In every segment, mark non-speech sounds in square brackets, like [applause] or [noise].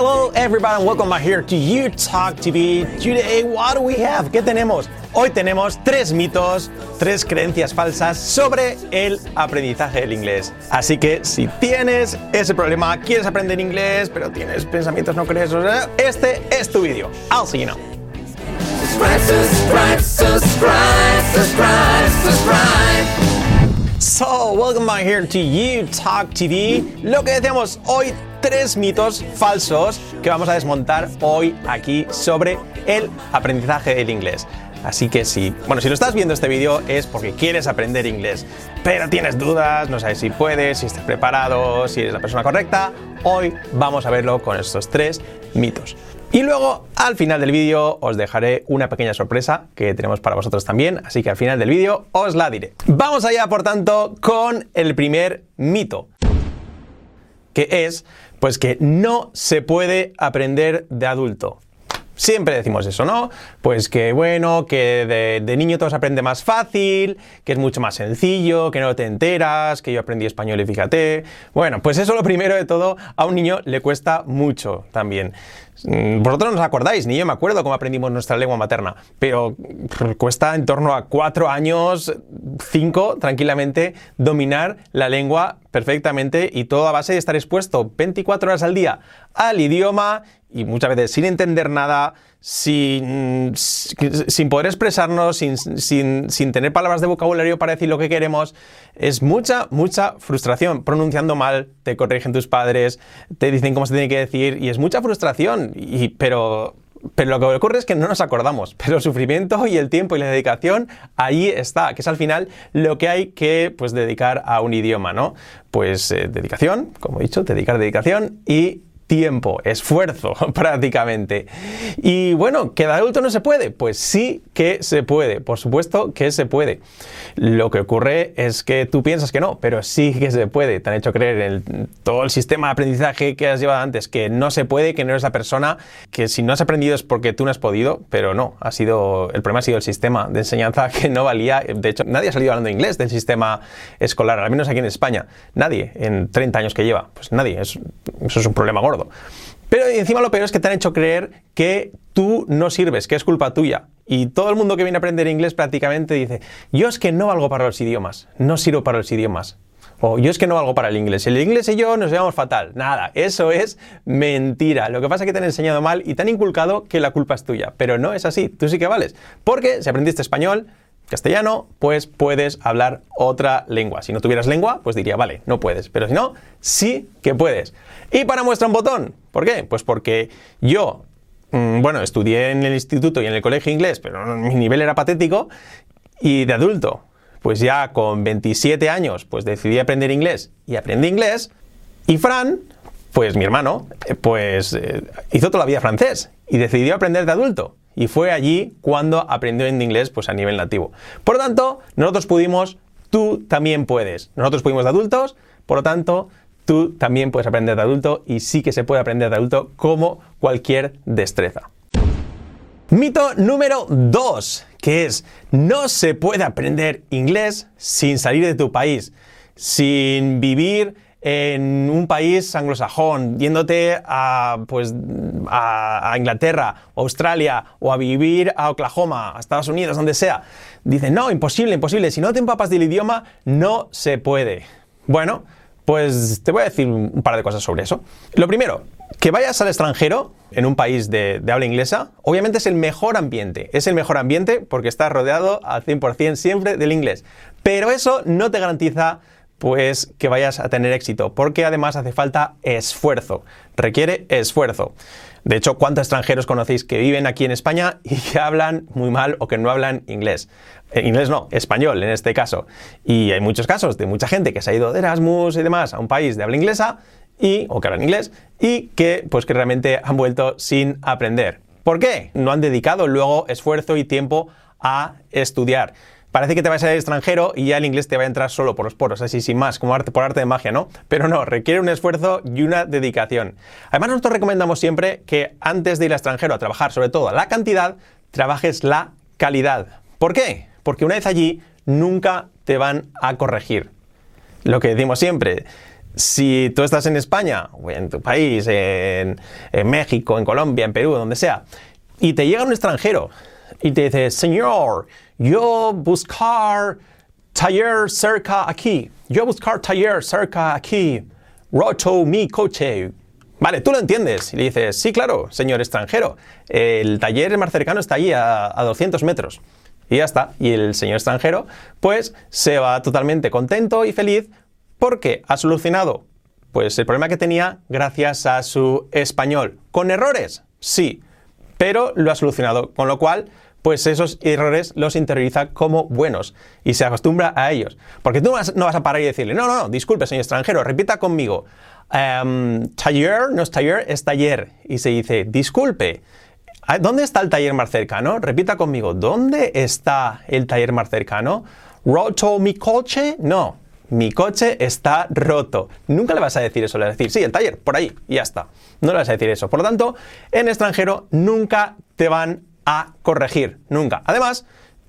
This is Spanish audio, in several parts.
Hello everybody and welcome back here to You Talk TV. Today, what do we have? ¿Qué tenemos? Hoy tenemos tres mitos, tres creencias falsas sobre el aprendizaje del inglés. Así que si tienes ese problema, quieres aprender inglés, pero tienes pensamientos no crees, este es tu vídeo. I'll see you now. subscribe, subscribe, subscribe, subscribe, subscribe. So, welcome back here to You Talk TV. Lo que decíamos hoy, tres mitos falsos que vamos a desmontar hoy aquí sobre el aprendizaje del inglés. Así que si, bueno, si lo estás viendo este vídeo es porque quieres aprender inglés, pero tienes dudas, no sabes si puedes, si estás preparado, si eres la persona correcta, hoy vamos a verlo con estos tres mitos. Y luego, al final del vídeo, os dejaré una pequeña sorpresa que tenemos para vosotros también, así que al final del vídeo os la diré. Vamos allá, por tanto, con el primer mito, que es, pues que no se puede aprender de adulto. Siempre decimos eso, ¿no? Pues que bueno, que de, niño todo se aprende más fácil, que es mucho más sencillo, que no te enteras, que yo aprendí español y fíjate. Bueno, pues eso lo primero de todo a un niño le cuesta mucho también. Mm, vosotros no os acordáis, ni yo me acuerdo cómo aprendimos nuestra lengua materna, pero cuesta en torno a cuatro años, cinco, tranquilamente, dominar la lengua perfectamente y todo a base de estar expuesto 24 horas al día al idioma y muchas veces sin entender nada, sin, sin poder expresarnos, sin, sin, sin, tener palabras de vocabulario para decir lo que queremos, es mucha, mucha frustración. Pronunciando mal, te corrigen tus padres, te dicen cómo se tiene que decir y es mucha frustración. Y, pero, pero lo que ocurre es que no nos acordamos, pero el sufrimiento y el tiempo y la dedicación ahí está, que es al final lo que hay que pues, dedicar a un idioma, ¿no? Pues eh, dedicación, como he dicho, dedicar dedicación y tiempo, esfuerzo [laughs] prácticamente. Y bueno, ¿que de adulto no se puede? Pues sí que se puede, por supuesto que se puede. Lo que ocurre es que tú piensas que no, pero sí que se puede. Te han hecho creer en todo el sistema de aprendizaje que has llevado antes que no se puede, que no eres la persona, que si no has aprendido es porque tú no has podido, pero no, ha sido, el problema ha sido el sistema de enseñanza [laughs] que no valía. De hecho, nadie ha salido hablando inglés del sistema escolar, al menos aquí en España. Nadie en 30 años que lleva. Pues nadie, es, eso es un problema gordo. Pero encima lo peor es que te han hecho creer que tú no sirves, que es culpa tuya. Y todo el mundo que viene a aprender inglés prácticamente dice, yo es que no valgo para los idiomas, no sirvo para los idiomas. O yo es que no valgo para el inglés. El inglés y yo nos llevamos fatal. Nada, eso es mentira. Lo que pasa es que te han enseñado mal y te han inculcado que la culpa es tuya. Pero no es así, tú sí que vales. Porque si aprendiste español, castellano, pues puedes hablar otra lengua. Si no tuvieras lengua, pues diría, vale, no puedes. Pero si no, sí que puedes. Y para muestra un botón. ¿Por qué? Pues porque yo, mmm, bueno, estudié en el instituto y en el colegio inglés, pero mi nivel era patético. Y de adulto, pues ya con 27 años, pues decidí aprender inglés y aprendí inglés. Y Fran, pues mi hermano, pues eh, hizo toda la vida francés y decidió aprender de adulto. Y fue allí cuando aprendió en inglés pues a nivel nativo. Por lo tanto, nosotros pudimos, tú también puedes. Nosotros pudimos de adultos, por lo tanto, tú también puedes aprender de adulto y sí que se puede aprender de adulto como cualquier destreza. Mito número 2, que es no se puede aprender inglés sin salir de tu país, sin vivir en un país anglosajón, yéndote a, pues, a, Inglaterra, Australia o a vivir a Oklahoma, a Estados Unidos, donde sea. Dicen, no, imposible, imposible. Si no te empapas del idioma, no se puede. Bueno, pues te voy a decir un par de cosas sobre eso. Lo primero, que vayas al extranjero, en un país de, de, habla inglesa, obviamente es el mejor ambiente. Es el mejor ambiente porque estás rodeado al 100% siempre del inglés. Pero eso no te garantiza pues que vayas a tener éxito, porque además hace falta esfuerzo, requiere esfuerzo. De hecho, ¿cuántos extranjeros conocéis que viven aquí en España y que hablan muy mal o que no hablan inglés? Eh, inglés no, español en este caso. Y hay muchos casos de mucha gente que se ha ido de Erasmus y demás a un país de habla inglesa y, o que hablan inglés y que pues que realmente han vuelto sin aprender. ¿Por qué? No han dedicado luego esfuerzo y tiempo a estudiar parece que te vas a ir al extranjero y ya el inglés te va a entrar solo por los poros, así sin más, como arte por arte de magia, ¿no? Pero no, requiere un esfuerzo y una dedicación. Además, nosotros recomendamos siempre que antes de ir al extranjero a trabajar, sobre todo la cantidad, trabajes la calidad. ¿Por qué? Porque una vez allí nunca te van a corregir. Lo que decimos siempre, si tú estás en España, o en tu país, en, en México, en Colombia, en Perú, donde sea, y te llega un extranjero y te dice, señor, yo buscar taller cerca aquí, yo buscar taller cerca aquí, roto mi coche. Vale, tú lo entiendes y le dices, sí, claro, señor extranjero, el taller más cercano está allí a, a 200 metros. Y ya está. Y el señor extranjero, pues, se va totalmente contento y feliz porque ha solucionado, pues, el problema que tenía gracias a su español. ¿Con errores? Sí, pero lo ha solucionado. Con lo cual, pues esos errores los interioriza como buenos y se acostumbra a ellos. Porque tú no vas a parar y decirle, no, no, no, disculpe, señor extranjero, repita conmigo. Um, taller no es taller, es taller. Y se dice, disculpe, ¿dónde está el taller más cercano? Repita conmigo, ¿dónde está el taller más cercano? ¿Roto mi coche? No, mi coche está roto. Nunca le vas a decir eso, le vas a decir, sí, el taller, por ahí, y ya está. No le vas a decir eso. Por lo tanto, en extranjero nunca te van a corregir, nunca. Además,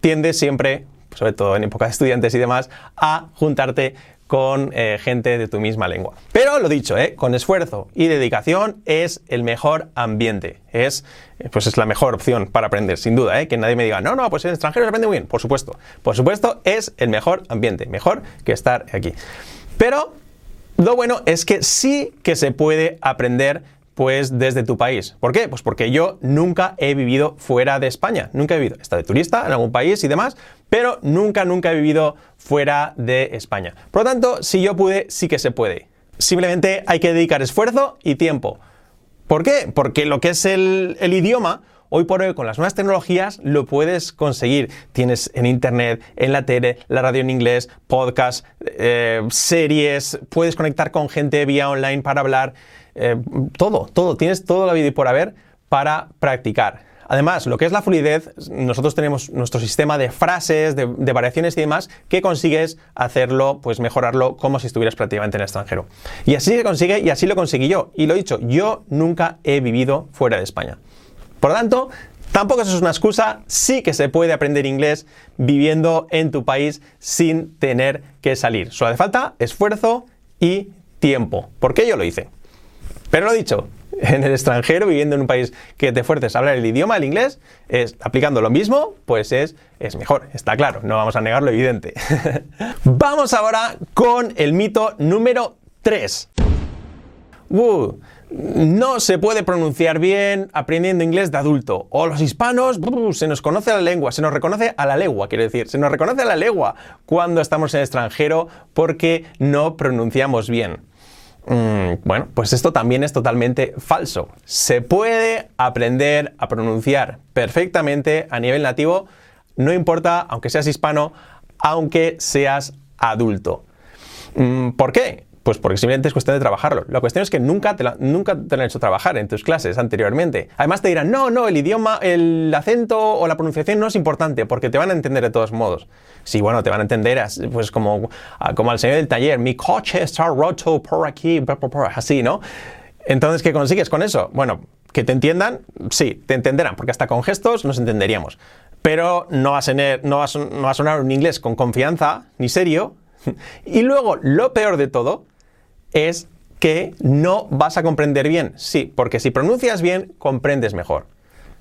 tiende siempre, sobre todo en época de estudiantes y demás, a juntarte con eh, gente de tu misma lengua. Pero lo dicho, eh, con esfuerzo y dedicación es el mejor ambiente. Es, eh, pues es la mejor opción para aprender, sin duda. Que nadie me diga, no, no, pues en extranjero se aprende muy bien. Por supuesto. Por supuesto, es el mejor ambiente. Mejor que estar aquí. Pero lo bueno es que sí que se puede aprender pues desde tu país. ¿Por qué? Pues porque yo nunca he vivido fuera de España. Nunca he vivido. Estado de turista en algún país y demás, pero nunca, nunca he vivido fuera de España. Por lo tanto, si yo pude, sí que se puede. Simplemente hay que dedicar esfuerzo y tiempo. ¿Por qué? Porque lo que es el, el idioma, hoy por hoy con las nuevas tecnologías lo puedes conseguir. Tienes en internet, en la tele, la radio en inglés, podcast, eh, series, puedes conectar con gente vía online para hablar. Eh, todo, todo, tienes todo la vida y por haber para practicar. Además, lo que es la fluidez, nosotros tenemos nuestro sistema de frases, de, de, variaciones y demás, que consigues hacerlo, pues mejorarlo como si estuvieras prácticamente en el extranjero. Y así se consigue y así lo conseguí yo. Y lo he dicho, yo nunca he vivido fuera de España. Por lo tanto, tampoco eso es una excusa, sí que se puede aprender inglés viviendo en tu país sin tener que salir. Solo hace falta esfuerzo y tiempo. Porque yo lo hice. Pero lo dicho, en el extranjero, viviendo en un país que te fuerces a hablar el idioma, el inglés, es, aplicando lo mismo, pues es, es mejor, está claro, no vamos a negar lo evidente. [laughs] vamos ahora con el mito número 3. Uh, no se puede pronunciar bien aprendiendo inglés de adulto. O los hispanos, se nos conoce la lengua, se nos reconoce a la legua, quiero decir, se nos reconoce a la legua cuando estamos en el extranjero porque no pronunciamos bien. Mm, bueno, pues esto también es totalmente falso. Se puede aprender a pronunciar perfectamente a nivel nativo, no importa, aunque seas hispano, aunque seas adulto. Mm, ¿Por qué? Pues porque simplemente es cuestión de trabajarlo. La cuestión es que nunca te, la, nunca te lo han hecho trabajar en tus clases anteriormente. Además te dirán, no, no, el idioma, el acento o la pronunciación no es importante porque te van a entender de todos modos. Sí, bueno, te van a entender pues como, como al señor del taller, mi coche está roto por aquí, así, ¿no? Entonces, ¿qué consigues con eso? Bueno, que te entiendan, sí, te entenderán, porque hasta con gestos nos entenderíamos. Pero no va a, a, no va a sonar un inglés con confianza ni serio. [laughs] Y luego, lo peor de todo, es que no vas a comprender bien. Sí, porque si pronuncias bien, comprendes mejor.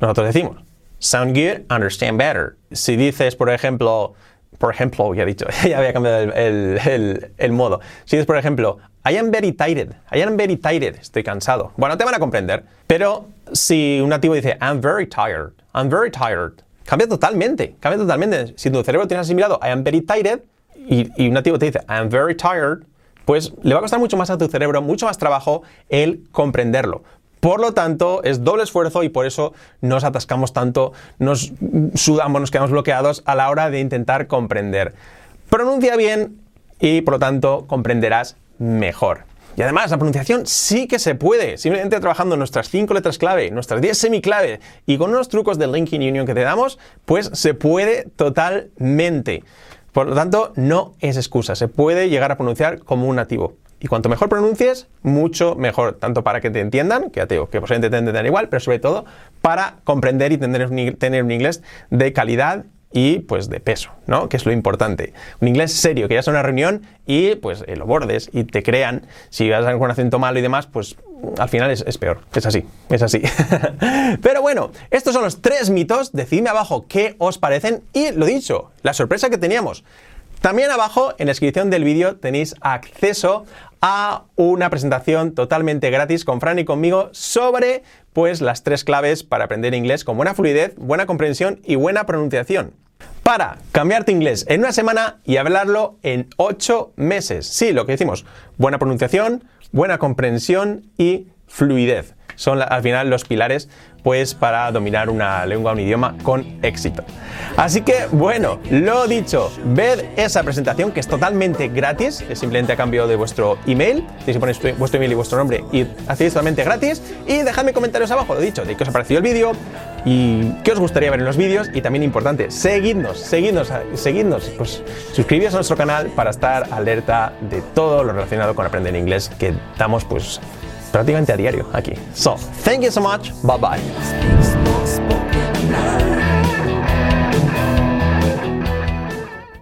Nosotros decimos, sound good, understand better. Si dices, por ejemplo, por ejemplo, ya he dicho, [laughs] ya había cambiado el, el, el, el, modo. Si dices, por ejemplo, I am very tired, I am very tired, estoy cansado. Bueno, te van a comprender. Pero si un nativo dice, I'm very tired, I'm very tired, cambia totalmente, cambia totalmente. Si tu cerebro tiene asimilado, I am very tired, y, y un nativo te dice, I am very tired, pues le va a costar mucho más a tu cerebro, mucho más trabajo el comprenderlo. Por lo tanto, es doble esfuerzo y por eso nos atascamos tanto, nos sudamos, nos quedamos bloqueados a la hora de intentar comprender. Pronuncia bien y por lo tanto comprenderás mejor. Y además, la pronunciación sí que se puede, simplemente trabajando nuestras 5 letras clave, nuestras 10 semiclave y con unos trucos del Linking Union que te damos, pues se puede totalmente. Por lo tanto, no es excusa, se puede llegar a pronunciar como un nativo. Y cuanto mejor pronuncies, mucho mejor, tanto para que te entiendan, que ya te que posiblemente te entenderán igual, pero sobre todo para comprender y tener un inglés de calidad y pues de peso, ¿no? Que es lo importante. Un inglés serio, que ya es una reunión y pues eh, lo bordes y te crean. Si vas con un acento malo y demás, pues al final es, es peor. Es así, es así. [laughs] Pero bueno, estos son los tres mitos. Decidme abajo qué os parecen y lo dicho, la sorpresa que teníamos. También abajo en la descripción del vídeo tenéis acceso a una presentación totalmente gratis con Fran y conmigo sobre pues las tres claves para aprender inglés con buena fluidez, buena comprensión y buena pronunciación. Para cambiarte inglés en una semana y hablarlo en ocho meses. Sí, lo que decimos, buena pronunciación, buena comprensión y fluidez. Son al final los pilares pues para dominar una lengua, un idioma con éxito. Así que bueno, lo dicho, ved esa presentación que es totalmente gratis, es simplemente a cambio de vuestro email, que poner vuestro email y vuestro nombre y hacéis totalmente gratis. Y dejadme comentarios abajo, lo dicho, de qué os ha parecido el vídeo y qué os gustaría ver en los vídeos. Y también importante, seguidnos, seguidnos, seguidnos, pues suscribiros a nuestro canal para estar alerta de todo lo relacionado con aprender inglés que damos pues prácticamente a diario aquí. So, thank you so much. Bye bye.